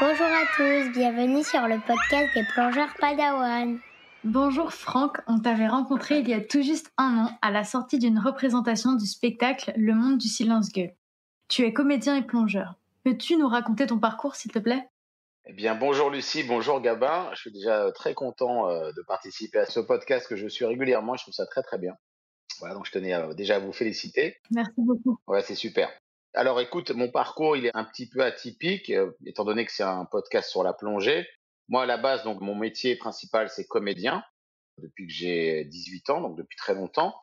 Bonjour à tous, bienvenue sur le podcast des plongeurs Padawan. Bonjour Franck, on t'avait rencontré il y a tout juste un an à la sortie d'une représentation du spectacle Le Monde du Silence Gueux. Tu es comédien et plongeur. Peux-tu nous raconter ton parcours s'il te plaît? Eh bien, bonjour Lucie, bonjour Gabin. Je suis déjà très content euh, de participer à ce podcast que je suis régulièrement. Je trouve ça très très bien. Voilà, donc je tenais déjà à vous féliciter. Merci beaucoup. Ouais, c'est super. Alors écoute, mon parcours, il est un petit peu atypique, euh, étant donné que c'est un podcast sur la plongée. Moi, à la base, donc mon métier principal, c'est comédien, depuis que j'ai 18 ans, donc depuis très longtemps.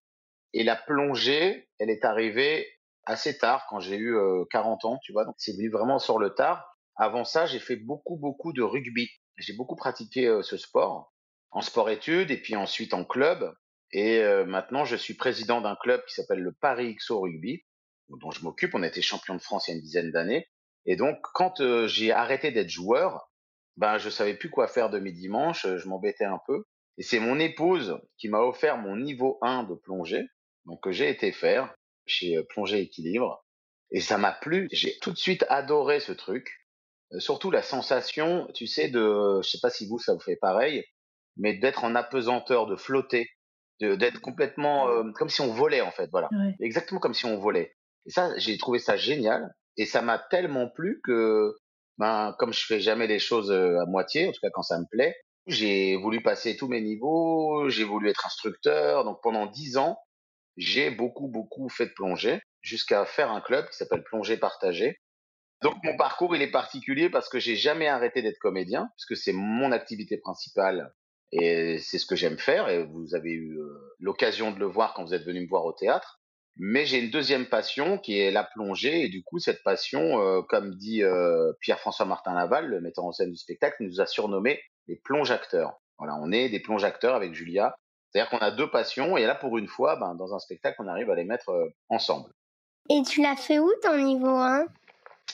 Et la plongée, elle est arrivée assez tard, quand j'ai eu 40 ans, tu vois. Donc c'est venu vraiment sur le tard. Avant ça, j'ai fait beaucoup, beaucoup de rugby. J'ai beaucoup pratiqué euh, ce sport en sport-études et puis ensuite en club. Et euh, maintenant, je suis président d'un club qui s'appelle le Paris XO Rugby, dont je m'occupe. On été champion de France il y a une dizaine d'années. Et donc, quand euh, j'ai arrêté d'être joueur, ben, je savais plus quoi faire de mes dimanches. Je m'embêtais un peu. Et c'est mon épouse qui m'a offert mon niveau 1 de plongée, donc que j'ai été faire chez Plongée Équilibre. Et ça m'a plu. J'ai tout de suite adoré ce truc. Surtout la sensation, tu sais, de, je sais pas si vous ça vous fait pareil, mais d'être en apesanteur, de flotter, d'être complètement euh, comme si on volait en fait, voilà, exactement comme si on volait. Et ça, j'ai trouvé ça génial. Et ça m'a tellement plu que, ben, comme je fais jamais les choses euh, à moitié, en tout cas quand ça me plaît, j'ai voulu passer tous mes niveaux, j'ai voulu être instructeur. Donc pendant dix ans, j'ai beaucoup beaucoup fait de plongée jusqu'à faire un club qui s'appelle Plongée Partagée. Donc mon parcours, il est particulier parce que j'ai jamais arrêté d'être comédien, puisque c'est mon activité principale et c'est ce que j'aime faire. Et vous avez eu euh, l'occasion de le voir quand vous êtes venu me voir au théâtre. Mais j'ai une deuxième passion qui est la plongée et du coup cette passion, euh, comme dit euh, Pierre-François Martin Laval, le metteur en scène du spectacle, nous a surnommé les plonge-acteurs. Voilà, on est des plonge-acteurs avec Julia. C'est-à-dire qu'on a deux passions et là pour une fois, ben, dans un spectacle, on arrive à les mettre ensemble. Et tu l'as fait où ton niveau 1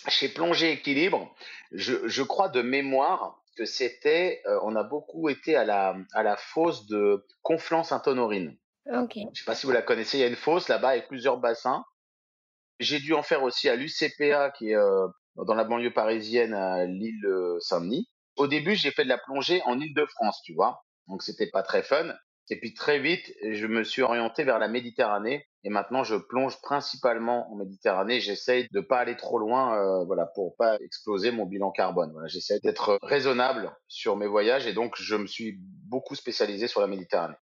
chez Plongée Équilibre, je, je, crois de mémoire que c'était, euh, on a beaucoup été à la, à la fosse de Conflans-Sainte-Honorine. Je sais pas si vous la connaissez, il y a une fosse là-bas avec plusieurs bassins. J'ai dû en faire aussi à l'UCPA qui est euh, dans la banlieue parisienne à l'île Saint-Denis. Au début, j'ai fait de la plongée en Île-de-France, tu vois. Donc c'était pas très fun. Et puis très vite, je me suis orienté vers la Méditerranée et maintenant je plonge principalement en Méditerranée. J'essaye de pas aller trop loin, euh, voilà, pour pas exploser mon bilan carbone. Voilà, j'essaie d'être raisonnable sur mes voyages et donc je me suis beaucoup spécialisé sur la Méditerranée.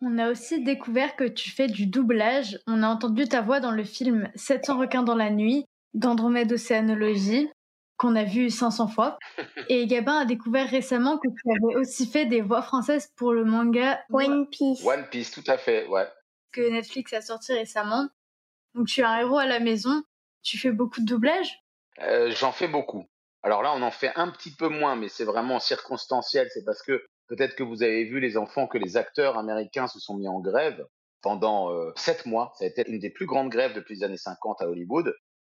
On a aussi découvert que tu fais du doublage. On a entendu ta voix dans le film 700 requins dans la nuit d'Andromède Océanologie qu'on a vu 500 fois. Et Gabin a découvert récemment que tu avais aussi fait des voix françaises pour le manga One Piece. One Piece, tout à fait, ouais. Que Netflix a sorti récemment. Donc tu es un héros à la maison. Tu fais beaucoup de doublage? Euh, J'en fais beaucoup. Alors là, on en fait un petit peu moins, mais c'est vraiment circonstanciel. C'est parce que peut-être que vous avez vu les enfants que les acteurs américains se sont mis en grève pendant euh, sept mois. Ça a été une des plus grandes grèves depuis les années 50 à Hollywood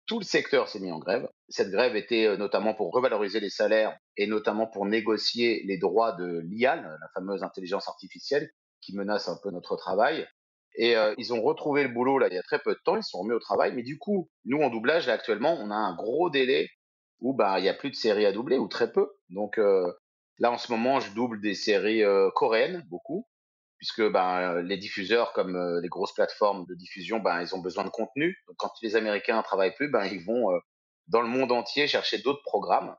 tout le secteur s'est mis en grève. Cette grève était euh, notamment pour revaloriser les salaires et notamment pour négocier les droits de l'IA, la fameuse intelligence artificielle qui menace un peu notre travail. Et euh, ils ont retrouvé le boulot là il y a très peu de temps, ils se sont remis au travail. Mais du coup, nous en doublage là actuellement, on a un gros délai où bah il y a plus de séries à doubler ou très peu. Donc euh, là en ce moment, je double des séries coréennes beaucoup puisque ben, les diffuseurs comme euh, les grosses plateformes de diffusion, ben, ils ont besoin de contenu. Donc quand les Américains ne travaillent plus, ben, ils vont euh, dans le monde entier chercher d'autres programmes.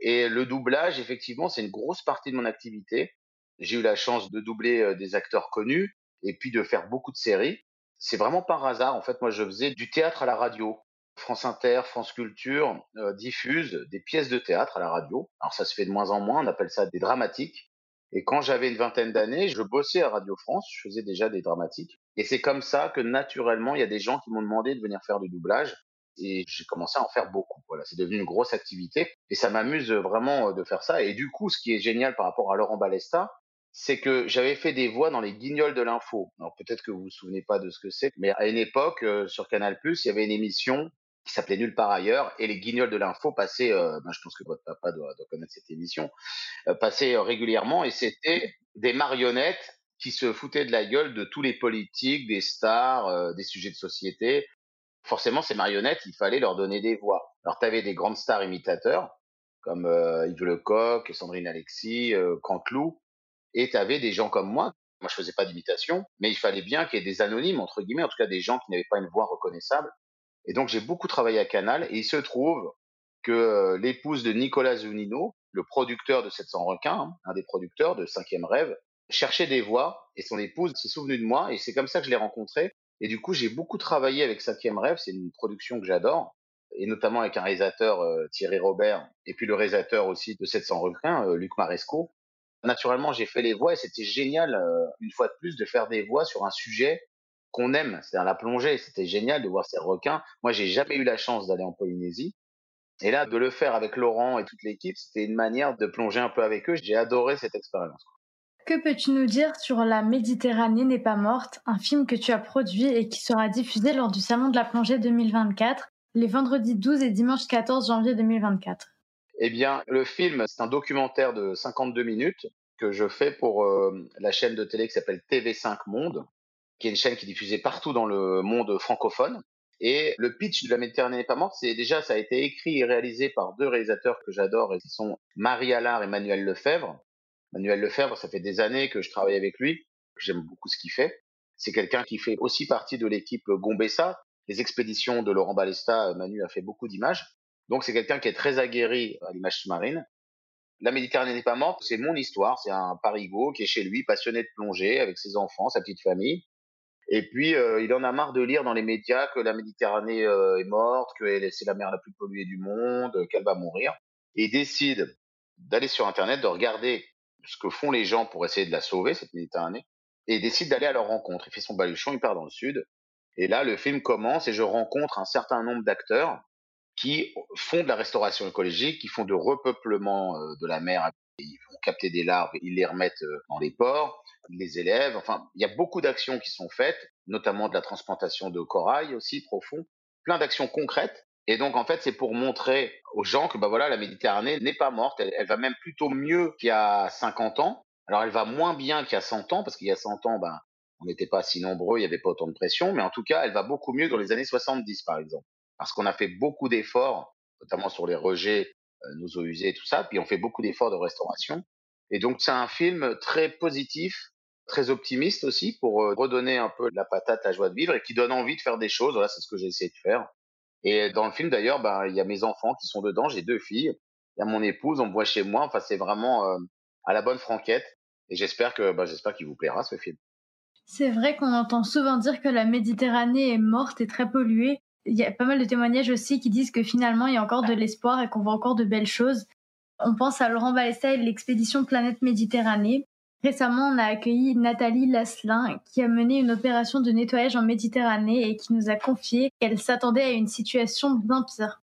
Et le doublage, effectivement, c'est une grosse partie de mon activité. J'ai eu la chance de doubler euh, des acteurs connus et puis de faire beaucoup de séries. C'est vraiment par hasard. En fait, moi, je faisais du théâtre à la radio. France Inter, France Culture euh, diffusent des pièces de théâtre à la radio. Alors ça se fait de moins en moins, on appelle ça des dramatiques. Et quand j'avais une vingtaine d'années, je bossais à Radio France, je faisais déjà des dramatiques. Et c'est comme ça que naturellement, il y a des gens qui m'ont demandé de venir faire du doublage. Et j'ai commencé à en faire beaucoup. Voilà, c'est devenu une grosse activité. Et ça m'amuse vraiment euh, de faire ça. Et du coup, ce qui est génial par rapport à Laurent Balesta, c'est que j'avais fait des voix dans les guignols de l'info. Alors peut-être que vous vous souvenez pas de ce que c'est, mais à une époque, euh, sur Canal+, il y avait une émission qui s'appelait Nulle part ailleurs, et les guignols de l'info passaient, euh, ben, je pense que votre papa doit, doit connaître cette émission, euh, passaient euh, régulièrement, et c'était des marionnettes qui se foutaient de la gueule de tous les politiques, des stars, des sujets de société. forcément, ces marionnettes, il fallait leur donner des voix. Alors, tu avais des grandes stars imitateurs, comme Yves Lecoq, Sandrine Alexis, Canteloup, et tu avais des gens comme moi. Moi, je faisais pas d'imitation, mais il fallait bien qu'il y ait des anonymes, entre guillemets, en tout cas des gens qui n'avaient pas une voix reconnaissable. Et donc, j'ai beaucoup travaillé à Canal, et il se trouve que euh, l'épouse de Nicolas Zunino, le producteur de 700 requins, hein, un des producteurs de Cinquième Rêve, cherchait des voix, et son épouse s'est souvenue de moi, et c'est comme ça que je l'ai rencontré. Et du coup, j'ai beaucoup travaillé avec Cinquième Rêve, c'est une production que j'adore, et notamment avec un réalisateur, euh, Thierry Robert, et puis le réalisateur aussi de 700 requins, euh, Luc Maresco. Naturellement, j'ai fait les voix, et c'était génial, une fois de plus, de faire des voix sur un sujet qu'on aime, c'est-à-dire la plongée. C'était génial de voir ces requins. Moi, j'ai jamais eu la chance d'aller en Polynésie. Et là, de le faire avec Laurent et toute l'équipe, c'était une manière de plonger un peu avec eux. J'ai adoré cette expérience. Que peux-tu nous dire sur La Méditerranée n'est pas morte, un film que tu as produit et qui sera diffusé lors du Salon de la plongée 2024, les vendredis 12 et dimanche 14 janvier 2024 Eh bien, le film, c'est un documentaire de 52 minutes que je fais pour euh, la chaîne de télé qui s'appelle TV5 Monde, qui est une chaîne qui est partout dans le monde francophone. Et le pitch de La Méditerranée n'est pas morte, c'est déjà, ça a été écrit et réalisé par deux réalisateurs que j'adore, et qui sont Marie Allard et Manuel Lefebvre. Manuel Lefebvre, ça fait des années que je travaille avec lui. J'aime beaucoup ce qu'il fait. C'est quelqu'un qui fait aussi partie de l'équipe Gombessa. Les expéditions de Laurent Balesta, Manu a fait beaucoup d'images. Donc c'est quelqu'un qui est très aguerri à l'image sous-marine. La Méditerranée n'est pas morte, c'est mon histoire. C'est un parigo qui est chez lui, passionné de plongée, avec ses enfants, sa petite famille. Et puis, euh, il en a marre de lire dans les médias que la Méditerranée euh, est morte, que c'est la mer la plus polluée du monde, qu'elle va mourir. Et il décide d'aller sur Internet, de regarder ce que font les gens pour essayer de la sauver, cette Méditerranée, et il décide d'aller à leur rencontre. Il fait son baluchon, il part dans le sud. Et là, le film commence et je rencontre un certain nombre d'acteurs qui font de la restauration écologique, qui font de repeuplement euh, de la mer. Ils vont capter des larves, ils les remettent euh, dans les ports, ils les élèvent. Enfin, il y a beaucoup d'actions qui sont faites, notamment de la transplantation de corail aussi profond, plein d'actions concrètes et donc, en fait, c'est pour montrer aux gens que bah voilà, la Méditerranée n'est pas morte. Elle, va même plutôt mieux qu'il y a 50 ans. Alors, elle va moins bien qu'il y a 100 ans, parce qu'il y a 100 ans, ben, on n'était pas si nombreux, il n'y avait pas autant de pression. Mais en tout cas, elle va beaucoup mieux dans les années 70, par exemple. Parce qu'on a fait beaucoup d'efforts, notamment sur les rejets, nos eaux usées et tout ça. Puis on fait beaucoup d'efforts de restauration. Et donc, c'est un film très positif, très optimiste aussi, pour euh, redonner un peu la patate, la joie de vivre, et qui donne envie de faire des choses. Voilà, c'est ce que j'ai essayé de faire. Et dans le film, d'ailleurs, ben, il y a mes enfants qui sont dedans. J'ai deux filles. Il y a mon épouse. On me voit chez moi. Enfin, c'est vraiment euh, à la bonne franquette. Et j'espère que, ben, j'espère qu'il vous plaira ce film. C'est vrai qu'on entend souvent dire que la Méditerranée est morte et très polluée. Il y a pas mal de témoignages aussi qui disent que finalement il y a encore de l'espoir et qu'on voit encore de belles choses. On pense à Laurent Balesta et l'expédition Planète Méditerranée. Récemment, on a accueilli Nathalie Lasselin, qui a mené une opération de nettoyage en Méditerranée et qui nous a confié qu'elle s'attendait à une situation bien pire.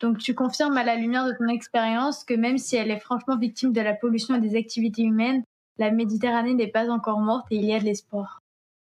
Donc tu confirmes à la lumière de ton expérience que même si elle est franchement victime de la pollution et des activités humaines, la Méditerranée n'est pas encore morte et il y a de l'espoir.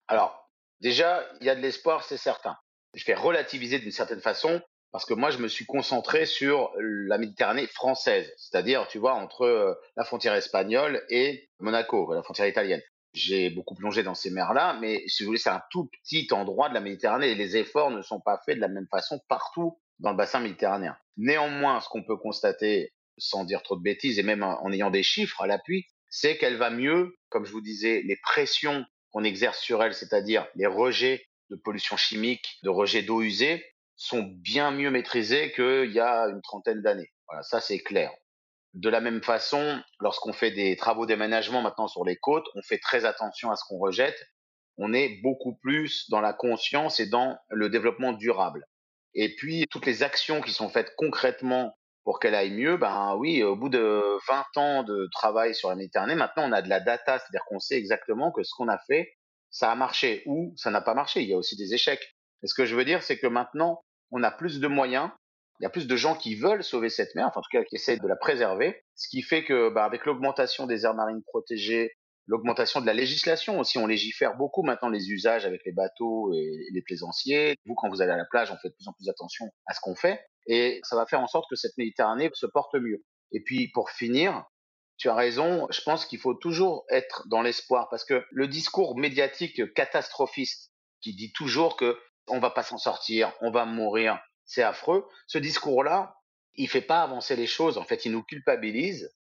Alors, déjà, il y a de l'espoir, c'est certain. Je vais relativiser d'une certaine façon parce que moi, je me suis concentré sur la Méditerranée française, c'est-à-dire, tu vois, entre euh, la frontière espagnole et Monaco, la frontière italienne. J'ai beaucoup plongé dans ces mers-là, mais si vous voulez, c'est un tout petit endroit de la Méditerranée et les efforts ne sont pas faits de la même façon partout dans le bassin méditerranéen. Néanmoins, ce qu'on peut constater, sans dire trop de bêtises et même en ayant des chiffres à l'appui, c'est qu'elle va mieux, comme je vous disais, les pressions qu'on exerce sur elle, c'est-à-dire les rejets de pollution chimique, de rejets d'eau usée, sont bien mieux maîtrisés qu'il y a une trentaine d'années. Voilà, ça c'est clair. De la même façon, lorsqu'on fait des travaux d'aménagement maintenant sur les côtes, on fait très attention à ce qu'on rejette. On est beaucoup plus dans la conscience et dans le développement durable. Et puis, toutes les actions qui sont faites concrètement pour qu'elle aille mieux, ben oui, au bout de 20 ans de travail sur la Méditerranée, maintenant on a de la data, c'est-à-dire qu'on sait exactement que ce qu'on a fait, ça a marché ou ça n'a pas marché. Il y a aussi des échecs. Et ce que je veux dire, c'est que maintenant, on a plus de moyens, il y a plus de gens qui veulent sauver cette mer, enfin, en tout cas qui essaient de la préserver, ce qui fait que bah, avec l'augmentation des aires marines protégées, l'augmentation de la législation aussi, on légifère beaucoup maintenant les usages avec les bateaux et les plaisanciers. Vous, quand vous allez à la plage, on fait de plus en plus attention à ce qu'on fait, et ça va faire en sorte que cette Méditerranée se porte mieux. Et puis pour finir, tu as raison, je pense qu'il faut toujours être dans l'espoir, parce que le discours médiatique catastrophiste qui dit toujours que on va pas s'en sortir, on va mourir, c'est affreux. Ce discours-là, il fait pas avancer les choses. En fait, il nous culpabilise.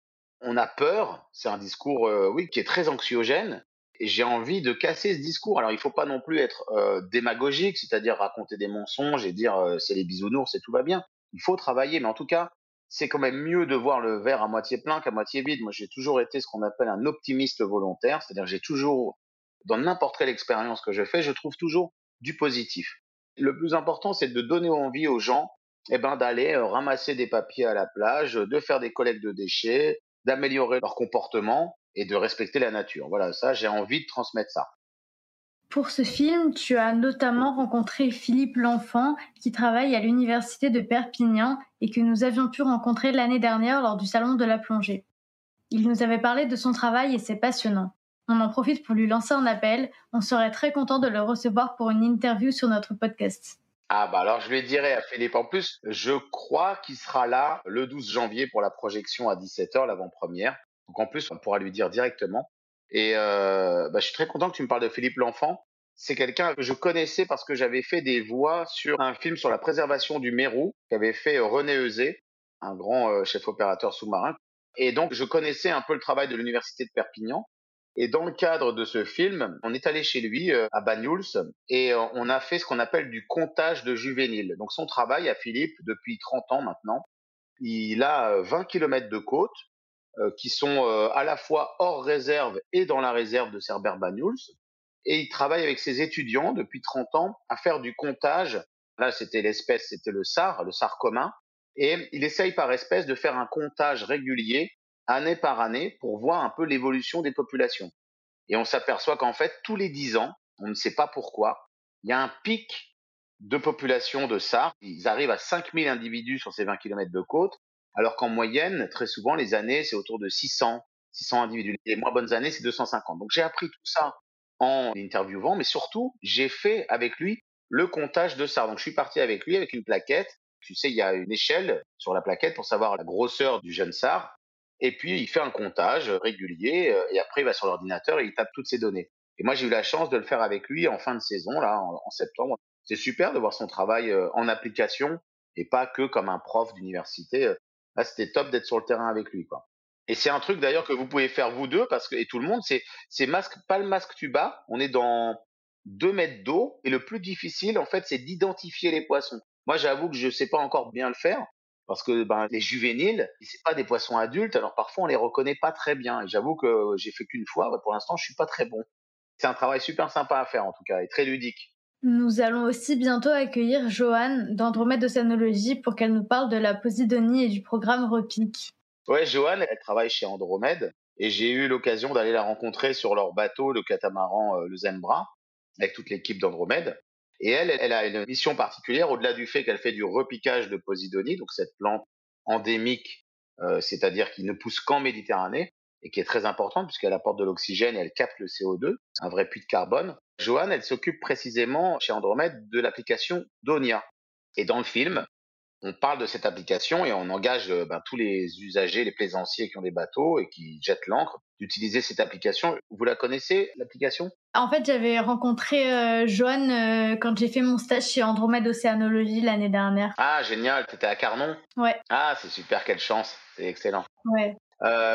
On a peur. C'est un discours, euh, oui, qui est très anxiogène. Et j'ai envie de casser ce discours. Alors, il faut pas non plus être euh, démagogique, c'est-à-dire raconter des mensonges et dire euh, c'est les bisounours et tout va bien. Il faut travailler, mais en tout cas, c'est quand même mieux de voir le verre à moitié plein qu'à moitié vide. Moi, j'ai toujours été ce qu'on appelle un optimiste volontaire, c'est-à-dire j'ai toujours, dans n'importe quelle expérience que je fais, je trouve toujours du positif. Le plus important, c'est de donner envie aux gens eh ben, d'aller euh, ramasser des papiers à la plage, de faire des collectes de déchets, d'améliorer leur comportement et de respecter la nature. Voilà, ça, j'ai envie de transmettre ça. Pour ce film, tu as notamment rencontré Philippe L'Enfant, qui travaille à l'université de Perpignan et que nous avions pu rencontrer l'année dernière lors du Salon de la plongée. Il nous avait parlé de son travail et c'est passionnant. On en profite pour lui lancer un appel. On serait très content de le recevoir pour une interview sur notre podcast. Ah bah alors je lui dirai à Philippe en plus, je crois qu'il sera là le 12 janvier pour la projection à 17h, l'avant-première. Donc en plus, on pourra lui dire directement. Et euh, bah, je suis très content que tu me parles de Philippe L'Enfant. C'est quelqu'un que je connaissais parce que j'avais fait des voix sur un film sur la préservation du Mérou qu'avait fait René Eusé, un grand euh, chef opérateur sous-marin. Et donc je connaissais un peu le travail de l'université de Perpignan. Et dans le cadre de ce film, on est allé chez lui euh, à Banyuls et euh, on a fait ce qu'on appelle du comptage de juvéniles. Donc son travail à Philippe depuis 30 ans maintenant, il a 20 euh, km de côte qui sont à la fois hors réserve et dans la réserve de Cerbère Banyuls. Et il travaille avec ses étudiants depuis 30 ans à faire du comptage. Là, c'était l'espèce, c'était le SAR, le SAR commun. Et il essaye par espèce de faire un comptage régulier année par année pour voir un peu l'évolution des populations. Et on s'aperçoit qu'en fait, tous les 10 ans, on ne sait pas pourquoi, il y a un pic de population de SAR. Ils arrivent à 5000 individus sur ces 20 km de côte, alors qu'en moyenne, très souvent, les années, c'est autour de 600, 600 individus. Les moins bonnes années, c'est 250. Donc j'ai appris tout ça en interviewant, mais surtout, j'ai fait avec lui le comptage de SAR. Donc je suis parti avec lui avec une plaquette. Tu sais, il y a une échelle sur la plaquette pour savoir la grosseur du jeune SAR. Et puis, il fait un comptage régulier euh, et après, il va sur l'ordinateur et il tape toutes ces données. Et moi, j'ai eu la chance de le faire avec lui en fin de saison, là, en, septembre. C'est super de voir son travail euh, en application et pas que comme un prof d'université. C'était top d'être sur le terrain avec lui. Et c'est un truc d'ailleurs que vous pouvez faire vous deux parce que et tout le monde, c'est c'est masque, pas le masque tuba. On est dans deux mètres d'eau et le plus difficile, en fait, c'est d'identifier les poissons. Moi, j'avoue que je sais pas encore bien le faire, parce que ben, les juvéniles, c'est pas des poissons adultes, alors parfois on les reconnaît pas très bien. Et j'avoue que j'ai fait qu'une fois, pour l'instant je suis pas très bon. C'est un travail super sympa à faire en tout cas et très ludique. Nous allons aussi bientôt accueillir Joanne d'Andromède Océanologie pour qu'elle nous parle de la Posidonie et du programme REPIC. Ouais, Joanne, elle travaille chez Andromède et j'ai eu l'occasion d'aller la rencontrer sur leur bateau, le catamaran euh, le Zembra, avec toute l'équipe d'Andromède. Et elle, elle a une mission particulière, au-delà du fait qu'elle fait du repiquage de Posidonie, donc cette plante endémique, euh, c'est-à-dire qui ne pousse qu'en Méditerranée, et qui est très importante puisqu'elle apporte de l'oxygène et elle capte le CO2, un vrai puits de carbone. Joanne, elle s'occupe précisément chez Andromède de l'application Donia. Et dans le film, on parle de cette application et on engage euh, ben, tous les usagers, les plaisanciers qui ont des bateaux et qui jettent l'encre d'utiliser cette application. Vous la connaissez, l'application? En fait, j'avais rencontré euh, Joanne euh, quand j'ai fait mon stage chez Andromède Océanologie l'année dernière. Ah, génial, tu étais à Carnon? Ouais. Ah, c'est super, quelle chance, c'est excellent. Ouais.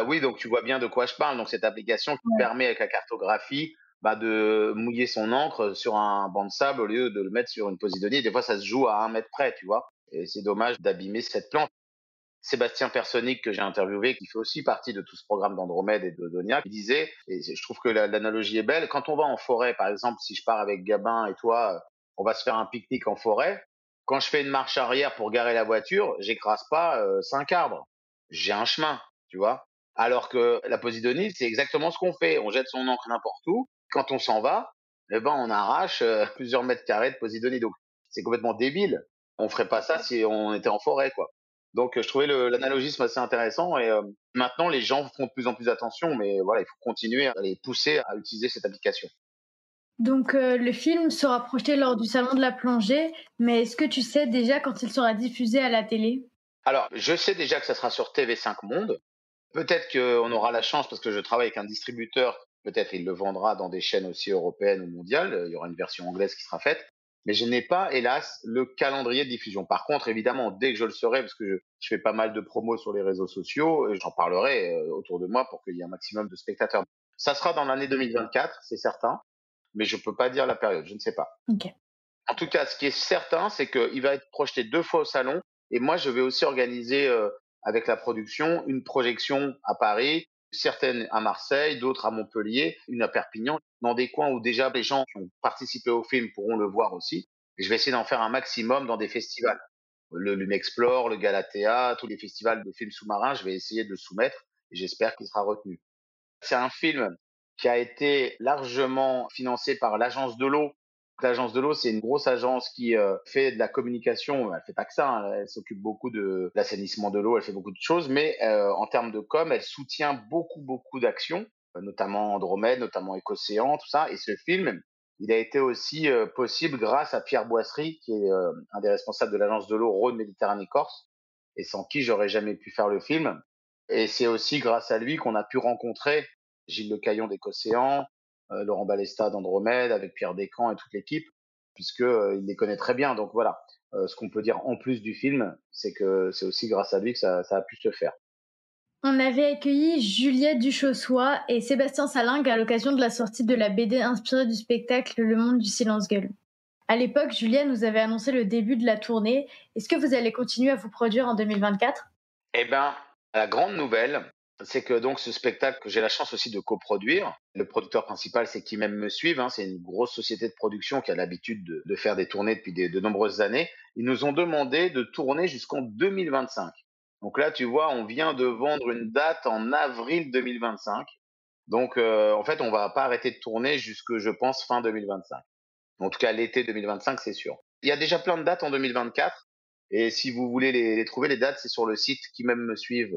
Oui, donc tu vois bien de quoi je parle. Donc cette application qui permet avec la cartographie bah, de mouiller son encre sur un banc de sable au lieu de le mettre sur une posidonie. Des fois, ça se joue à un mètre près, tu vois. Et c'est dommage d'abîmer cette plante. Sébastien Personic, que j'ai interviewé, qui fait aussi partie de tout ce programme d'Andromède et de Donia, disait, et je trouve que l'analogie est belle, quand on va en forêt, par exemple, si je pars avec Gabin et toi, on va se faire un pique-nique en forêt, quand je fais une marche arrière pour garer la voiture, j'écrase pas euh, cinq arbres. J'ai un chemin, tu vois? Alors que la Posidonie, c'est exactement ce qu'on fait. On jette son encre n'importe où. Quand on s'en va, eh ben, on arrache euh, plusieurs mètres carrés de Posidonie. Donc, c'est complètement débile on ferait pas ça si on était en forêt, quoi. Donc, je trouvais l'analogisme assez intéressant et euh, maintenant, les gens font de plus en plus attention, mais voilà, il faut continuer à les pousser à utiliser cette application. Donc, euh, le film sera projeté lors du Salon de la plongée, mais est-ce que tu sais déjà quand il sera diffusé à la télé? Alors, je sais déjà que ça sera sur TV5 Monde. Peut-être qu'on aura la chance, parce que je travaille avec un distributeur, peut-être il le vendra dans des chaînes aussi européennes ou mondiales, il y aura une version anglaise qui sera faite mais je n'ai pas, hélas, le calendrier de diffusion. Par contre, évidemment, dès que je le saurai, parce que je, fais pas mal de promos sur les réseaux sociaux, j'en parlerai euh, autour de moi pour qu'il y ait un maximum de spectateurs. Ça sera dans l'année 2024, c'est certain, mais je peux pas dire la période, je ne sais pas. En tout cas, ce qui est certain, c'est qu'il va être projeté deux fois au salon, et moi, je vais aussi organiser euh, avec la production une projection à Paris, certaines à Marseille, d'autres à Montpellier, une à Perpignan, dans des coins où déjà les gens qui ont participé au film pourront le voir aussi. Et je vais essayer d'en faire un maximum dans des festivals. Le Lumexplore, le Galatea, tous les festivals de films sous-marins, je vais essayer de le soumettre et j'espère qu'il sera retenu. C'est un film qui a été largement financé par l'agence de l'eau L'agence de l'eau, c'est une grosse agence qui euh, fait de la communication. Elle fait pas que ça. Hein. Elle s'occupe beaucoup de l'assainissement de l'eau. Elle fait beaucoup de choses. Mais euh, en termes de com, elle soutient beaucoup, beaucoup d'actions, euh, notamment Andromède, notamment Écocéan, tout ça. Et ce film, il a été aussi possible grâce à Pierre Boisserie, qui est un des responsables de l'agence de l'eau Rhône-Méditerranée-Corse, et sans qui j'aurais jamais pu faire le film. Et c'est aussi grâce à lui qu'on a pu rencontrer Gilles Le Caillon d'Écocéan, euh, Laurent Balesta d'Andromède, avec Pierre Descamps et toute l'équipe, puisqu'il euh, les connaît très bien. Donc voilà, euh, ce qu'on peut dire en plus du film, c'est que c'est aussi grâce à lui que ça, a pu se faire. On avait accueilli Juliette Duchossois et Sébastien Salingue à l'occasion de la sortie de la BD inspirée du spectacle Le Monde du Silence-Gueule. À l'époque, Juliette nous avait annoncé le début de la tournée. Est-ce que vous allez continuer à vous produire en 2024 Eh bien, la grande nouvelle, c'est que donc ce spectacle que j'ai la chance aussi de coproduire, le producteur principal c'est qui même me suivent, hein, c'est une grosse société de production qui a l'habitude de, faire des tournées depuis de nombreuses années. Ils nous ont demandé de tourner jusqu'en 2025. Donc là, tu vois, on vient de vendre une date en avril 2025. Donc euh, en fait, on va pas arrêter de tourner jusque, je pense, fin 2025. En tout cas, l'été 2025, c'est sûr. Il y a déjà plein de dates en 2024. Et si vous voulez les, les trouver, les dates, c'est sur le site qui même me suivent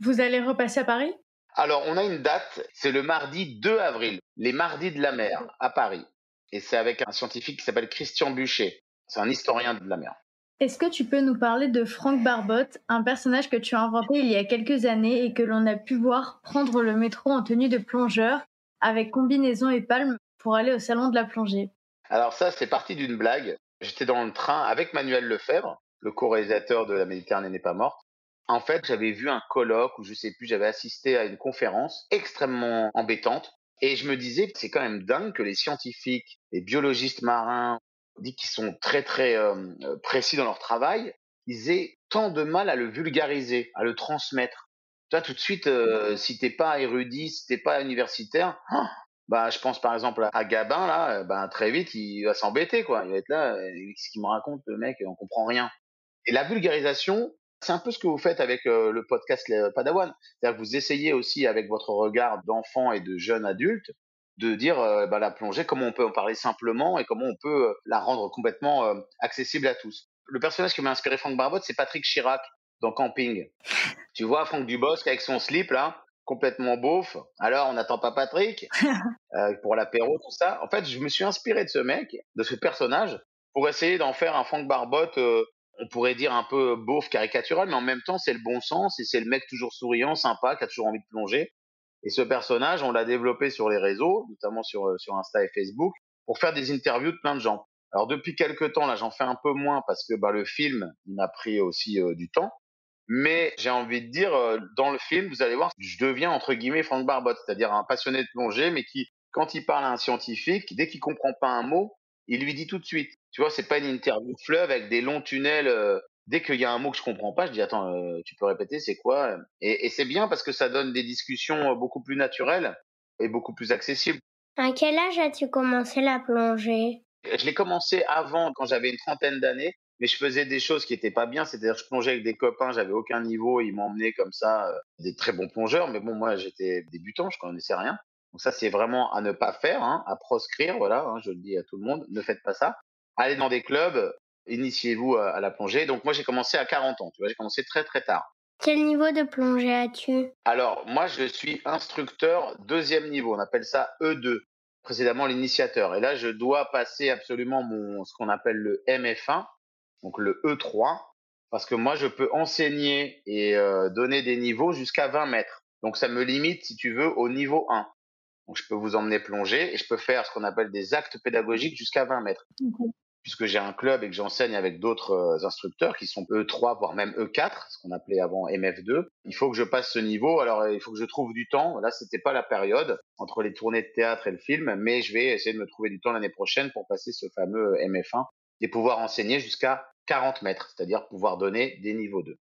vous allez repasser à Paris? Alors, on a une date, c'est le mardi 2 avril, les mardis de la mer, à Paris. Et c'est avec un scientifique qui s'appelle Christian Buchet. C'est un historien de la mer. Est-ce que tu peux nous parler de Franck Barbotte, un personnage que tu as inventé il y a quelques années et que l'on a pu voir prendre le métro en tenue de plongeur avec combinaison et palme pour aller au salon de la plongée? Alors ça, c'est parti d'une blague. J'étais dans le train avec Manuel Lefebvre, le co-réalisateur de La Méditerranée n'est pas morte, en fait, j'avais vu un colloque ou je sais plus, j'avais assisté à une conférence extrêmement embêtante et je me disais, c'est quand même dingue que les scientifiques, les biologistes marins, dit qu'ils sont très très euh, précis dans leur travail, ils aient tant de mal à le vulgariser, à le transmettre. Toi, tout de suite, euh, si t'es pas érudit, si t'es pas universitaire, ah, bah, je pense par exemple à Gabin là, bah, très vite il va s'embêter quoi. Il va être là, ce qu'il me raconte le mec, on comprend rien. Et la vulgarisation, c'est un peu ce que vous faites avec euh, le podcast Padawan. C'est-à-dire que vous essayez aussi avec votre regard d'enfant et de jeune adulte de dire euh, bah, la plongée, comment on peut en parler simplement et comment on peut euh, la rendre complètement accessible à tous. Le personnage qui m'a inspiré Franck Barbotte, c'est Patrick Chirac dans Camping. tu vois Franck Dubosc avec son slip là, complètement beauf. Alors on n'attend pas Patrick pour l'apéro, tout ça. En fait, je me suis inspiré de ce mec, de ce personnage, pour essayer d'en faire un Franck Barbotte on pourrait dire un peu beauf, caricatural, mais en même temps, c'est le bon sens et c'est le mec toujours souriant, sympa, qui a toujours envie de plonger. Et ce personnage, on l'a développé sur les réseaux, notamment sur, euh, sur Insta et Facebook, pour faire des interviews de plein de gens. Alors depuis quelques temps, là, j'en fais un peu moins parce que bah, le film, il m'a pris aussi euh, du temps. Mais j'ai envie de dire, euh, dans le film, vous allez voir, je deviens entre guillemets Franck Barbotte, c'est-à-dire un passionné de plongée, mais qui, quand il parle à un scientifique, dès qu'il comprend pas un mot, il lui dit tout de suite. Tu vois, c'est pas une interview fleuve avec des longs tunnels. Euh, dès qu'il y a un mot que je comprends pas, je dis attends, euh, tu peux répéter, c'est quoi? Et, c'est bien parce que ça donne des discussions euh, beaucoup plus naturelles et beaucoup plus accessibles. À quel âge as-tu commencé la plongée? Je l'ai commencé avant, quand j'avais une trentaine d'années, mais je faisais des choses qui étaient pas bien. C'est-à-dire, je plongeais avec des copains, j'avais aucun niveau, ils m'emmenaient comme ça, des très bons plongeurs, mais bon, moi, j'étais débutant, je connaissais rien. Donc ça, c'est vraiment à ne pas faire, hein, à proscrire, voilà, hein, je le dis à tout le monde, ne faites pas ça. Allez dans des clubs, initiez-vous à, la plongée. Donc moi, j'ai commencé à 40 ans, tu vois, j'ai commencé très très tard. Quel niveau de plongée as-tu? Alors, moi, je suis instructeur deuxième niveau, on appelle ça E2, précédemment l'initiateur. Et là, je dois passer absolument mon, ce qu'on appelle le MF1, donc le E3, parce que moi, je peux enseigner et euh, donner des niveaux jusqu'à 20 mètres. Donc, ça me limite, si tu veux, au niveau 1. Donc, je peux vous emmener plonger et je peux faire ce qu'on appelle des actes pédagogiques jusqu'à 20 mètres. Puisque j'ai un club et que j'enseigne avec d'autres euh, instructeurs qui sont E3, voire même E4, ce qu'on appelait avant MF2. Il faut que je passe ce niveau. Alors, il faut que je trouve du temps. Là, c'était pas la période entre les tournées de théâtre et le film, mais je vais essayer de me trouver du temps l'année prochaine pour passer ce fameux MF1 et pouvoir enseigner jusqu'à 40 mètres, c'est-à-dire pouvoir donner des niveaux 2.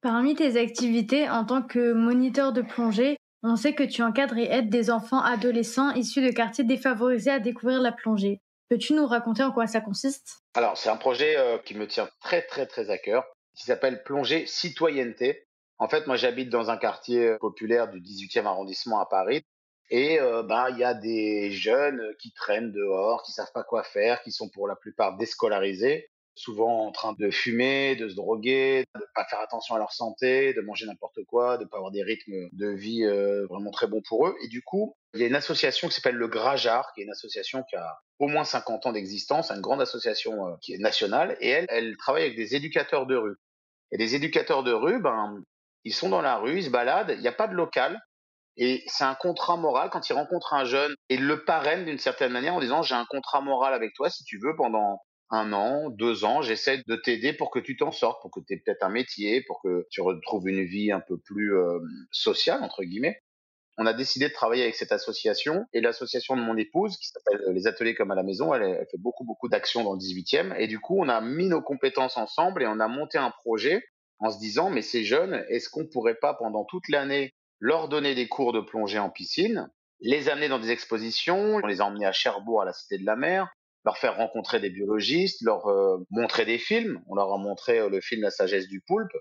Parmi tes activités en tant que moniteur de plongée, on sait que tu encadres et aides des enfants adolescents issus de quartiers défavorisés à découvrir la plongée. Peux-tu nous raconter en quoi ça consiste? Alors, c'est un projet euh, qui me tient très, très, très à cœur, qui s'appelle Plongée Citoyenneté. En fait, moi, j'habite dans un quartier populaire du 18e arrondissement à Paris. Et euh, bah, il y a des jeunes qui traînent dehors, qui savent pas quoi faire, qui sont pour la plupart déscolarisés, souvent en train de fumer, de se droguer, de pas faire attention à leur santé, de manger n'importe quoi, de pas avoir des rythmes de vie euh, vraiment très bons pour eux. Et du coup, il y a une association qui s'appelle le Grajar, qui est une association qui a au moins 50 ans d'existence, une grande association euh, qui est nationale, et elle, elle travaille avec des éducateurs de rue. Et les éducateurs de rue, ben, ils sont dans la rue, ils se baladent, il n'y a pas de local, et c'est un contrat moral quand ils rencontrent un jeune et le parrainent d'une certaine manière en disant j'ai un contrat moral avec toi si tu veux pendant un an, deux ans, j'essaie de t'aider pour que tu t'en sortes, pour que tu aies peut-être un métier, pour que tu retrouves une vie un peu plus euh, sociale entre guillemets on a décidé de travailler avec cette association et l'association de mon épouse qui s'appelle Les Ateliers comme à la maison. Elle, fait beaucoup, beaucoup d'actions dans le 18e. Et du coup, on a mis nos compétences ensemble et on a monté un projet en se disant, mais ces jeunes, est-ce qu'on pourrait pas pendant toute l'année leur donner des cours de plongée en piscine, les amener dans des expositions, on les a emmenés à Cherbourg à la Cité de la Mer, leur faire rencontrer des biologistes, leur euh, montrer des films. On leur a montré euh, le film La sagesse du poulpe.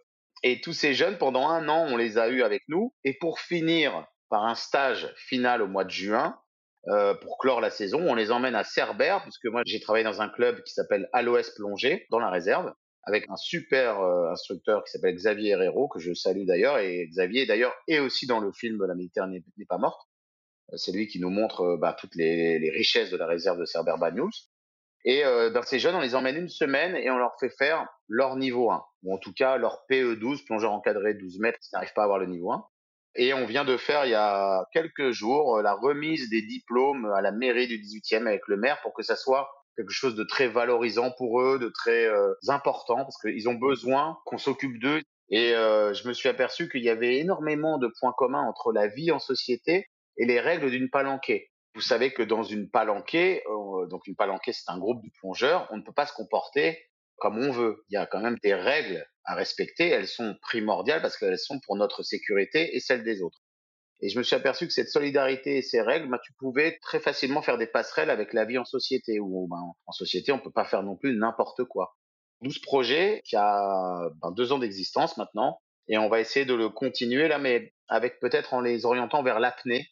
Et tous ces jeunes, pendant un an, on les a eus avec nous. Et pour finir par un stage final au mois de juin euh, pour clore la saison. On les emmène à Cerbère, puisque moi j'ai travaillé dans un club qui s'appelle Aloès Plongée, dans la réserve, avec un super instructeur qui s'appelle Xavier Herrero, que je salue d'ailleurs, et Xavier d'ailleurs est aussi dans le film La Méditerranée n'est pas morte. C'est lui qui nous montre bah, toutes les, richesses de la réserve de Cerbère-Banyuls. Et euh, ben, ces jeunes, on les emmène une semaine et on leur fait faire leur niveau 1, ou en tout cas leur PE12, plongeur encadré 12 mètres, qui n'arrivent pas à avoir le niveau 1. Et on vient de faire il y a quelques jours euh, la remise des diplômes à la mairie du 18e avec le maire pour que ça soit quelque chose de très valorisant pour eux, de très euh, important, parce qu'ils ont besoin qu'on s'occupe d'eux. Et euh, je me suis aperçu qu'il y avait énormément de points communs entre la vie en société et les règles d'une palanquée. Vous savez que dans une palanquée, donc une palanquée c'est un groupe de plongeurs, on ne peut pas se comporter comme on veut. Il y a quand même des règles à respecter. Elles sont primordiales parce qu'elles sont pour notre sécurité et celle des autres. Et je me suis aperçu que cette solidarité et ces règles, bah, tu pouvais très facilement faire des passerelles avec la vie en société. Où ben, en société, on peut pas faire non plus n'importe quoi. 12 projets qui a ben, deux ans d'existence maintenant, et on va essayer de le continuer là, mais avec peut-être en les orientant vers l'apnée,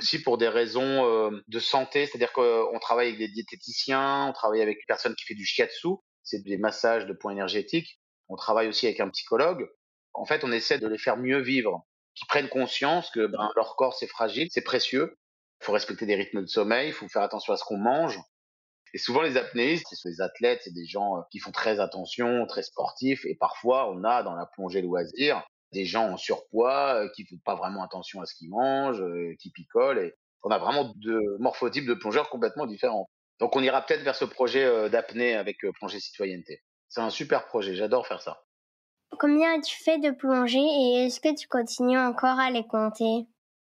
aussi pour des raisons euh, de santé, c'est-à-dire qu'on travaille avec des diététiciens, on travaille avec une personne qui fait du shiatsu, c'est des massages de points énergétiques. On travaille aussi avec un psychologue. En fait, on essaie de les faire mieux vivre, qu'ils prennent conscience que ben, leur corps c'est fragile, c'est précieux. Il faut respecter des rythmes de sommeil, il faut faire attention à ce qu'on mange. Et souvent les apnéistes, c'est des athlètes, c'est des gens euh, qui font très attention, très sportifs. Et parfois, on a dans la plongée loisir des gens en surpoids euh, qui font pas vraiment attention à ce qu'ils mangent, euh, qui picolent. Et on a vraiment deux morphotypes de plongeurs complètement différents. Donc on ira peut-être vers ce projet euh, d'apnée avec plongée citoyenneté. C'est un super projet, j'adore faire ça. Combien as-tu fait de plongées et est-ce que tu continues encore à les compter?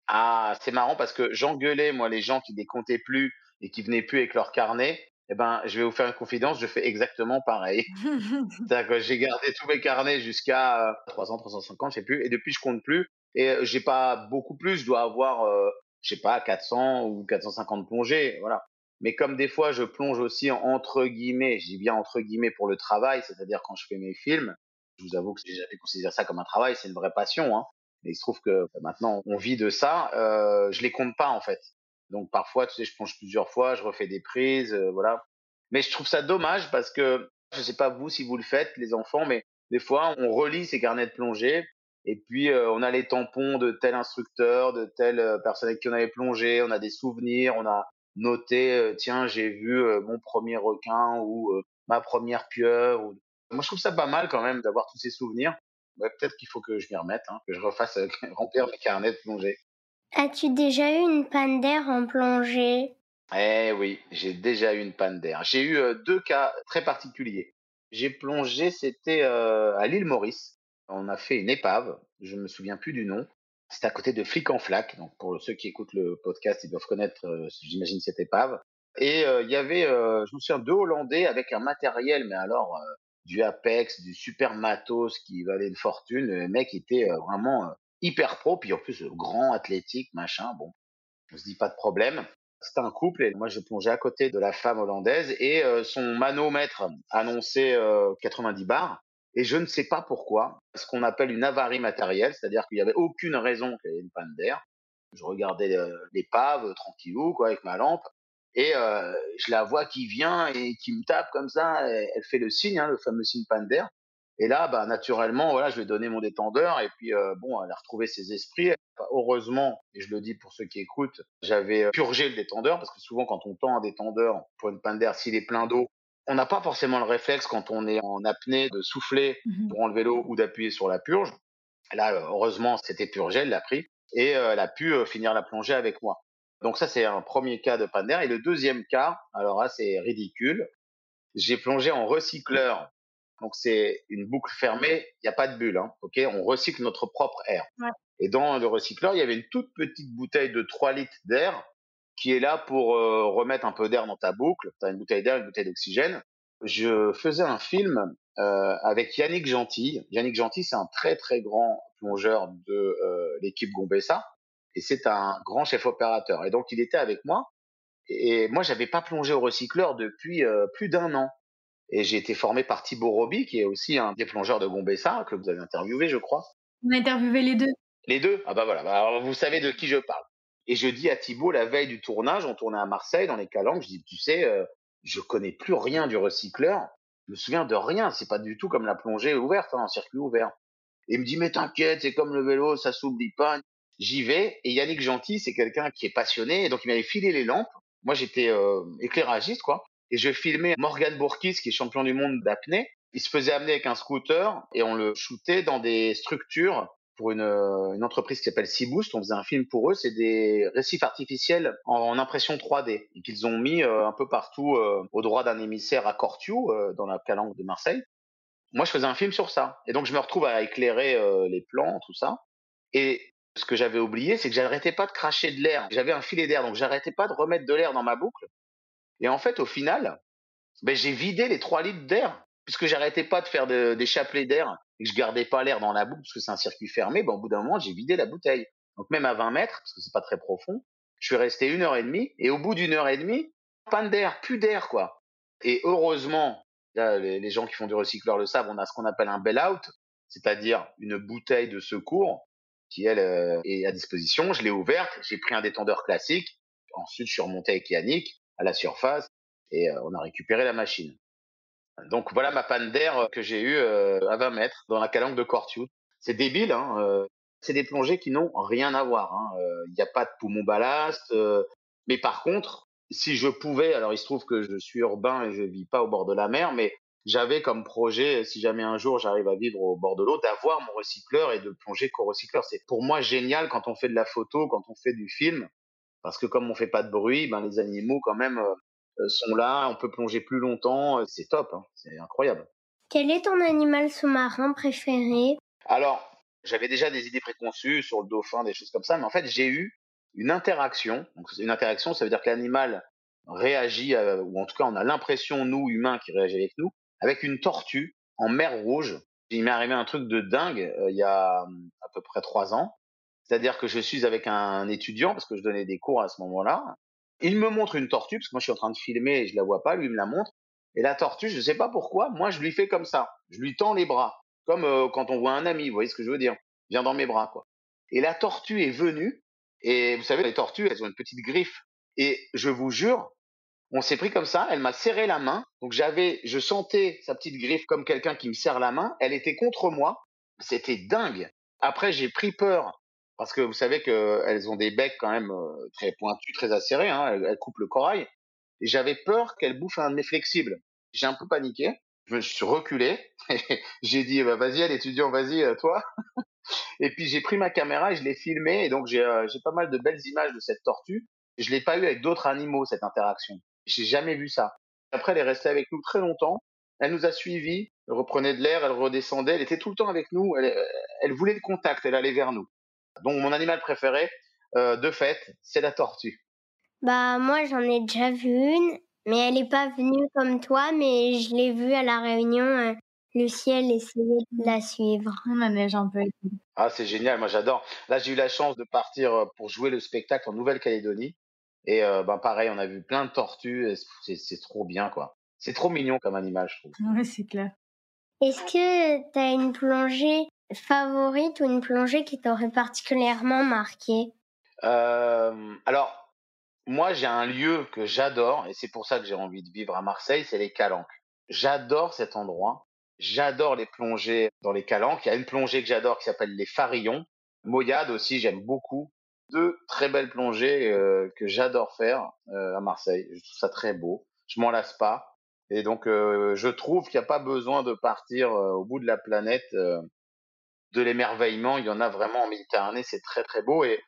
Ah, c'est marrant parce que j'engueulais moi les gens qui les comptaient plus et qui venaient plus avec leur carnet. Eh ben, je vais vous faire une confidence, je fais exactement pareil. j'ai gardé tous mes carnets jusqu'à 300, 350, je sais plus, et depuis je compte plus. Et euh, j'ai pas beaucoup plus, je dois avoir, je sais pas, 400 ou 450 plongées, voilà. Mais comme des fois, je plonge aussi entre guillemets, je dis bien entre guillemets pour le travail, c'est-à-dire quand je fais mes films, je vous avoue que j'ai jamais considéré ça comme un travail, c'est une vraie passion. Hein. Mais il se trouve que maintenant, on vit de ça. Euh, je les compte pas en fait. Donc parfois, tu sais, je plonge plusieurs fois, je refais des prises, euh, voilà. Mais je trouve ça dommage parce que je sais pas vous si vous le faites, les enfants, mais des fois, on relit ces carnets de plongée et puis euh, on a les tampons de tel instructeur, de telle euh, personne avec qui on avait plongé, on a des souvenirs, on a euh, tiens, j'ai vu mon premier requin ou ma première pieuvre. Ou... Moi, je trouve ça pas mal quand même d'avoir tous ces souvenirs. Peut-être qu'il faut que je m'y remette, hein, que je refasse remplir mes carnets de plongée. As-tu déjà eu une panne d'air en plongée? Eh oui, j'ai déjà eu une panne d'air. J'ai eu euh, deux cas très particuliers. J'ai plongé, c'était euh, à l'île Maurice. On a fait une épave, je me souviens plus du nom. C'était à côté de Flic en Flac. Donc pour ceux qui écoutent le podcast, ils doivent connaître, euh, j'imagine, cette épave. Et il y avait, je me souviens, deux Hollandais avec un matériel, mais alors du Apex, du super matos qui valait une fortune. Le mec était vraiment hyper pro, puis en plus grand, athlétique, machin. Bon, on se dit pas de problème. C'était un couple et moi je plongeais à côté de la femme hollandaise et euh, son manomètre annonçait euh, 90 bars et je ne sais pas pourquoi, ce qu'on appelle une avarie matérielle, c'est-à-dire qu'il n'y avait aucune raison qu'il y ait une panne d'air. Je regardais euh, l'épave euh, tranquillou quoi avec ma lampe et euh, je la vois qui vient et qui me tape comme ça. elle fait le signe, hein, le fameux signe panne d'air. Et là, bah, naturellement, voilà, je vais donner mon détendeur et puis euh, bon, elle a retrouvé ses esprits. Enfin, heureusement, et je le dis pour ceux qui écoutent, j'avais euh, purgé le détendeur parce que souvent quand on tend un détendeur pour une panne d'air, s'il est plein d'eau, on n'a pas forcément le réflexe quand on est en apnée de souffler Mhm. pour enlever l'eau ou d'appuyer sur la purge. Là, euh, heureusement, c'était purgé, elle l'a pris et elle a pu finir la plongée avec moi. Donc ça, c'est un premier cas de panne d'air. Et le deuxième cas, alors là, c'est ridicule. J'ai plongé en recycleur. Donc c'est une boucle fermée, il n'y a pas de bulle, hein, ok? On recycle notre propre air. Ouais. Et dans le recycleur, il y avait une toute petite bouteille de 3 litres d'air qui est là pour euh, remettre un peu d'air dans ta boucle. Tu as une bouteille d'air, une bouteille d'oxygène. Je faisais un film euh, avec Yannick Gentil. Yannick Gentil, c'est un très très grand plongeur de euh, l'équipe Gombessa et c'est un grand chef opérateur. Et donc il était avec moi. Et moi, j'avais pas plongé au recycleur depuis plus d'un an. Et j'ai été formé par Thibaut Roby, qui est aussi un des plongeurs de Gombessa, que vous avez interviewé, je crois. On a interviewé les deux. Les deux? Ah bah voilà, bah alors vous savez de qui je parle. Et je dis à Thibaut, la veille du tournage, on tournait à Marseille, dans les Calanques, je dis, tu sais, euh, je connais plus rien du recycleur, je me souviens de rien, c'est pas du tout comme la plongée ouverte, hein, en circuit ouvert. Et il me dit, mais t'inquiète, c'est comme le vélo, ça s'oublie pas. J'y vais, et Yannick Gentil, c'est quelqu'un qui est passionné, et donc il m'avait filé les lampes. Moi, j'étais euh, éclairagiste, quoi. Et je filmais Morgan Bourkis, qui est champion du monde d'apnée. Il se faisait amener avec un scooter, et on le shootait dans des structures pour une, euh, entreprise qui s'appelle Seaboost. On faisait un film pour eux. C'est des récifs artificiels en, impression 3D et qu'ils ont mis euh, un peu partout euh, au droit d'un émissaire à Cortiou, dans la calanque de Marseille. Moi, je faisais un film sur ça. Et donc, je me retrouve à éclairer les plans, tout ça. Et ce que j'avais oublié, c'est que j'arrêtais pas de cracher de l'air. J'avais un filet d'air, donc j'arrêtais pas de remettre de l'air dans ma boucle. Et en fait, au final, ben, j'ai vidé les 3 litres d'air puisque j'arrêtais pas de faire de, des chapelets d'air et que je gardais pas l'air dans la boucle parce que c'est un circuit fermé, ben, au bout d'un moment, j'ai vidé la bouteille. Donc même à 20 mètres, parce que c'est pas très profond, je suis resté une heure et demie et au bout d'une heure et demie, panne d'air, plus d'air quoi. Et heureusement, là, les, les gens qui font du recycleur le savent, on a ce qu'on appelle un bail-out, c'est-à-dire une bouteille de secours qui elle euh, est à disposition. Je l'ai ouverte, j'ai pris un détendeur classique. Ensuite, je suis remonté avec Yannick à la surface et on a récupéré la machine. Donc voilà ma panne d'air que j'ai eue à 20 mètres dans la calanque de Cortiou. C'est débile, hein, c'est des plongées qui n'ont rien à voir. hein. Il n'y a pas de poumon ballast. mais par contre, si je pouvais, alors il se trouve que je suis urbain et je vis pas au bord de la mer, mais j'avais comme projet, si jamais un jour j'arrive à vivre au bord de l'eau, d'avoir mon recycleur et de plonger qu'au recycleur. C'est pour moi génial quand on fait de la photo, quand on fait du film, parce que comme on fait pas de bruit, ben les animaux quand même euh, sont là, on peut plonger plus longtemps, euh, c'est top, hein, c'est incroyable. Quel est ton animal sous-marin préféré? Alors, j'avais déjà des idées préconçues sur le dauphin, des choses comme ça, mais en fait, j'ai eu une interaction. Donc, une interaction, ça veut dire que l'animal réagit, euh, ou en tout cas, on a l'impression, nous, humains, qui réagit avec nous, avec une tortue en mer Rouge. Il m'est arrivé un truc de dingue euh, il y a hum, à peu près trois ans. C'est-à-dire que je suis avec un étudiant, parce que je donnais des cours à ce moment-là. Il me montre une tortue, parce que moi, je suis en train de filmer et je la vois pas, lui il me la montre. Et la tortue, je sais pas pourquoi, moi, je lui fais comme ça. Je lui tends les bras comme euh, quand on voit un ami, vous voyez ce que je veux dire? Viens dans mes bras, quoi. Et la tortue est venue, et vous savez, les tortues, elles ont une petite griffe. Et je vous jure, on s'est pris comme ça, elle m'a serré la main, donc j'avais, je sentais sa petite griffe comme quelqu'un qui me serre la main, elle était contre moi, c'était dingue. Après, j'ai pris peur, parce que vous savez qu'elles ont des becs quand même euh, très pointus, très acérés, hein, elles, coupent le corail, et j'avais peur qu'elle bouffe un de mes flexibles. J'ai un peu paniqué, je me suis reculé, j'ai dit bah, vas-y l'étudiant vas-y euh, toi et puis j'ai pris ma caméra et je l'ai filmé et donc j'ai euh, pas mal de belles images de cette tortue Je l'ai pas eu avec d'autres animaux, cette interaction. J'ai jamais vu ça. Après, elle est restée avec nous très longtemps. Elle nous a suivis, elle reprenait de l'air, elle redescendait, elle était tout le temps avec nous. Elle, elle voulait le contact, elle allait vers nous. Donc, mon animal préféré, euh, de fait, c'est la tortue. Bah, moi, j'en ai déjà vu une, mais elle n'est pas venue comme toi, mais je l'ai vue à la réunion. Euh, le ciel essayait de la suivre. La neige un peu. Ah, c'est génial, moi j'adore. Là, j'ai eu la chance de partir euh, pour jouer le spectacle en Nouvelle-Calédonie. Et euh, ben pareil, on a vu plein de tortues. C'est trop bien, quoi. C'est trop mignon comme animal, je trouve. Oui, c'est clair. Est-ce que tu as une plongée favorite ou une plongée qui t'aurait particulièrement marqué? Euh, Alors, moi, j'ai un lieu que j'adore, et c'est pour ça que j'ai envie de vivre à Marseille, c'est les Calanques. J'adore cet endroit. J'adore les plongées dans les Calanques. Il y a une plongée que j'adore qui s'appelle les Farillons. Moyade aussi, j'aime beaucoup. Deux très belles plongées euh, que j'adore faire euh, à Marseille. Je trouve ça très beau. Je m'en lasse pas. Et donc, je trouve qu'il n'y a pas besoin de partir au bout de la planète de l'émerveillement. Il y en a vraiment en Méditerranée. C'est très, très beau. Et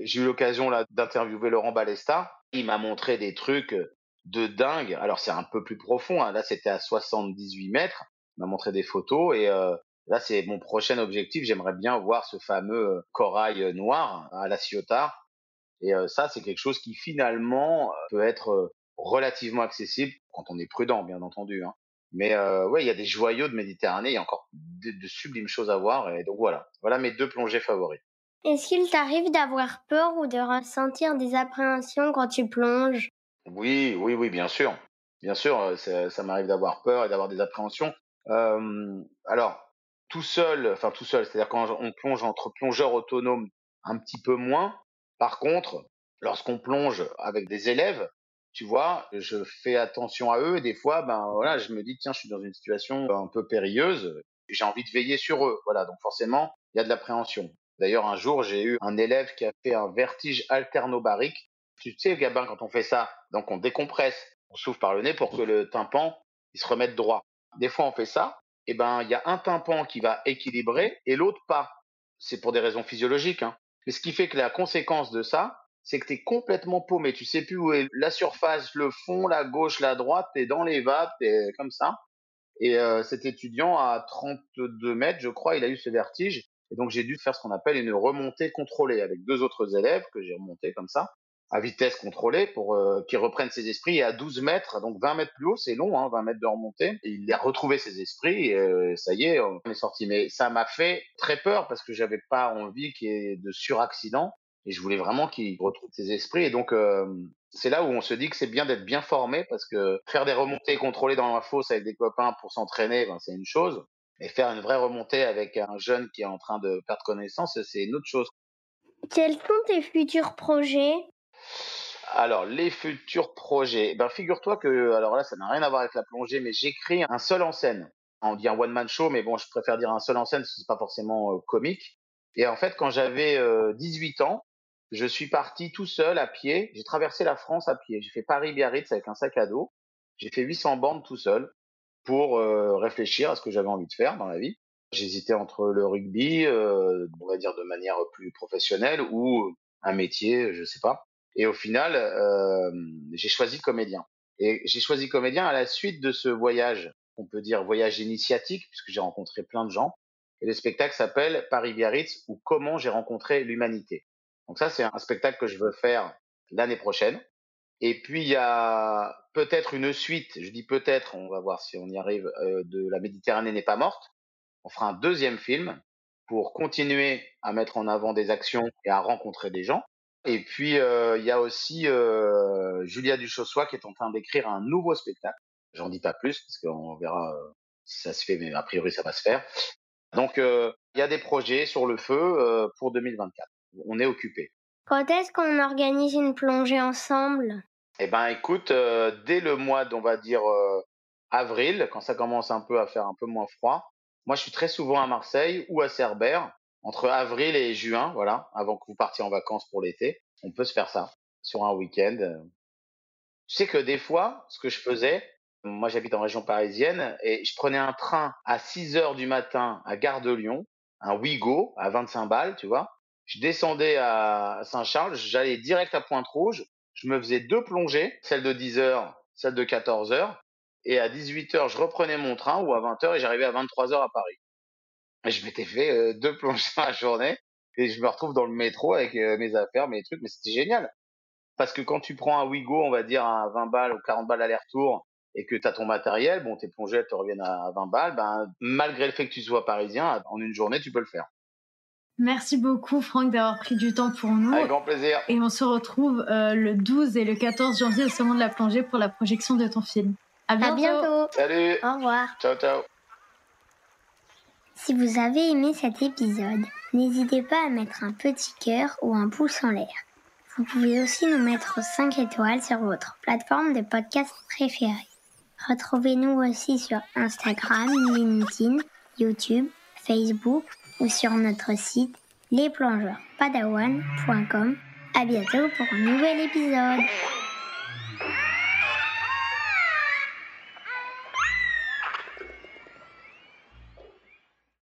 j'ai eu l'occasion d'interviewer Laurent Balesta. Il m'a montré des trucs de dingue. Alors, c'est un peu plus profond. Hein. Là, c'était à 78 mètres. Il m'a montré des photos et Là, c'est mon prochain objectif. J'aimerais bien voir ce fameux corail noir à la Ciotat. Et ça, c'est quelque chose qui finalement peut être relativement accessible quand on est prudent, bien entendu. Hein. Mais euh, ouais, il y a des joyaux de Méditerranée, il y a encore de, de, sublimes choses à voir. Et donc voilà, voilà mes deux plongées favoris. Est-ce qu'il t'arrive d'avoir peur ou de ressentir des appréhensions quand tu plonges? Oui, oui, oui, bien sûr. Bien sûr, ça, ça m'arrive d'avoir peur et d'avoir des appréhensions. Euh, alors, tout seul, enfin tout seul, c'est-à-dire quand on plonge entre plongeurs autonomes, un petit peu moins. Par contre, lorsqu'on plonge avec des élèves, tu vois, je fais attention à eux et des fois, ben voilà, je me dis tiens, je suis dans une situation un peu périlleuse, j'ai envie de veiller sur eux, voilà, donc forcément, il y a de l'appréhension. D'ailleurs, un jour, j'ai eu un élève qui a fait un vertige alternobarique. Tu sais, Gabin, quand on fait ça, donc on décompresse, on souffle par le nez pour que le tympan il se remette droit. Des fois, on fait ça, eh ben, il y a un tympan qui va équilibrer et l'autre pas. C'est pour des raisons physiologiques. Hein. Mais ce qui fait que la conséquence de ça, c'est que tu es complètement paumé. Tu sais plus où est la surface, le fond, la gauche, la droite. Tu es dans les vagues, tu es comme ça. Et euh, cet étudiant, à 32 mètres, je crois, il a eu ce vertige. Et donc, j'ai dû faire ce qu'on appelle une remontée contrôlée avec deux autres élèves que j'ai remontés comme ça à vitesse contrôlée pour euh, qu'il reprenne ses esprits. Et à 12 mètres, donc 20 mètres plus haut, c'est long, hein, 20 mètres de remontée. il a retrouvé ses esprits et euh, ça y est, on est sorti. Mais ça m'a fait très peur parce que j'avais pas envie qu'il y ait de suraccident et je voulais vraiment qu'il retrouve ses esprits. Et donc, euh, c'est là où on se dit que c'est bien d'être bien formé parce que faire des remontées contrôlées dans la fosse avec des copains pour s'entraîner, ben, c'est une chose. Mais faire une vraie remontée avec un jeune qui est en train de perdre connaissance, c'est une autre chose. Quels sont tes futurs projets? Alors, les futurs projets. Ben, figure-toi que, alors là, ça n'a rien à voir avec la plongée, mais j'écris un seul en scène. On dit un one-man show, mais bon, je préfère dire un seul en scène que c'est pas forcément euh, comique. Et en fait, quand j'avais 18 euh, ans, je suis parti tout seul à pied. J'ai traversé la France à pied. J'ai fait Paris-Biarritz avec un sac à dos. J'ai fait 800 bandes tout seul pour euh, réfléchir à ce que j'avais envie de faire dans la vie. J'hésitais entre le rugby, on va dire de manière plus professionnelle, ou un métier, je sais pas. Et au final, euh, j'ai choisi comédien. Et j'ai choisi comédien à la suite de ce voyage, on peut dire voyage initiatique, puisque j'ai rencontré plein de gens. Et le spectacle s'appelle Paris-Biarritz ou Comment j'ai rencontré l'humanité. Donc ça, c'est un spectacle que je veux faire l'année prochaine. Et puis il y a peut-être une suite, je dis peut-être, on va voir si on y arrive, euh, de La Méditerranée n'est pas morte. On fera un deuxième film pour continuer à mettre en avant des actions et à rencontrer des gens. Et puis, euh, il y a aussi euh, Julia Duchossois qui est en train d'écrire un nouveau spectacle. J'en dis pas plus parce qu'on verra si ça se fait, mais a priori, ça va se faire. Donc, il y a des projets sur le feu pour 2024. On est occupé. Quand est-ce qu'on organise une plongée ensemble? Eh ben, écoute, dès le mois, on va dire avril, quand ça commence un peu à faire un peu moins froid. Moi, je suis très souvent à Marseille ou à Cerbère entre avril et juin, voilà, avant que vous partiez en vacances pour l'été. On peut se faire ça sur un week-end. Tu sais que des fois, ce que je faisais, moi j'habite en région parisienne et je prenais un train à 6 heures du matin à Gare de Lyon, un Ouigo à 25 balles, tu vois. Je descendais à Saint-Charles, j'allais direct à Pointe-Rouge je me faisais deux plongées, celle de 10 heures, celle de 14 heures. Et à 18 heures, je reprenais mon train ou à 20 heures et j'arrivais à 23 heures à Paris. Et je m'étais fait euh, deux plongées dans la journée et je me retrouve dans le métro avec euh, mes affaires, mes trucs, mais c'était génial. Parce que quand tu prends un Wigo, on va dire à 20 balles ou 40 balles aller-retour, et que tu ton matériel, bon, tes plongées te reviennent à 20 balles, ben, malgré le fait que tu sois parisien, en une journée, tu peux le faire. Merci beaucoup, Franck, d'avoir pris du temps pour nous. Avec grand plaisir. Et on se retrouve euh, le 12 et le 14 janvier au Salon de la Plongée pour la projection de ton film. À bientôt. À bientôt. Salut. Au revoir. Ciao, ciao. Si vous avez aimé cet épisode, n'hésitez pas à mettre un petit cœur ou un pouce en l'air. Vous pouvez aussi nous mettre 5 étoiles sur votre plateforme de podcast préférée. Retrouvez-nous aussi sur Instagram, LinkedIn, YouTube, Facebook ou sur notre site lesplongeurspadawan.com. À bientôt pour un nouvel épisode.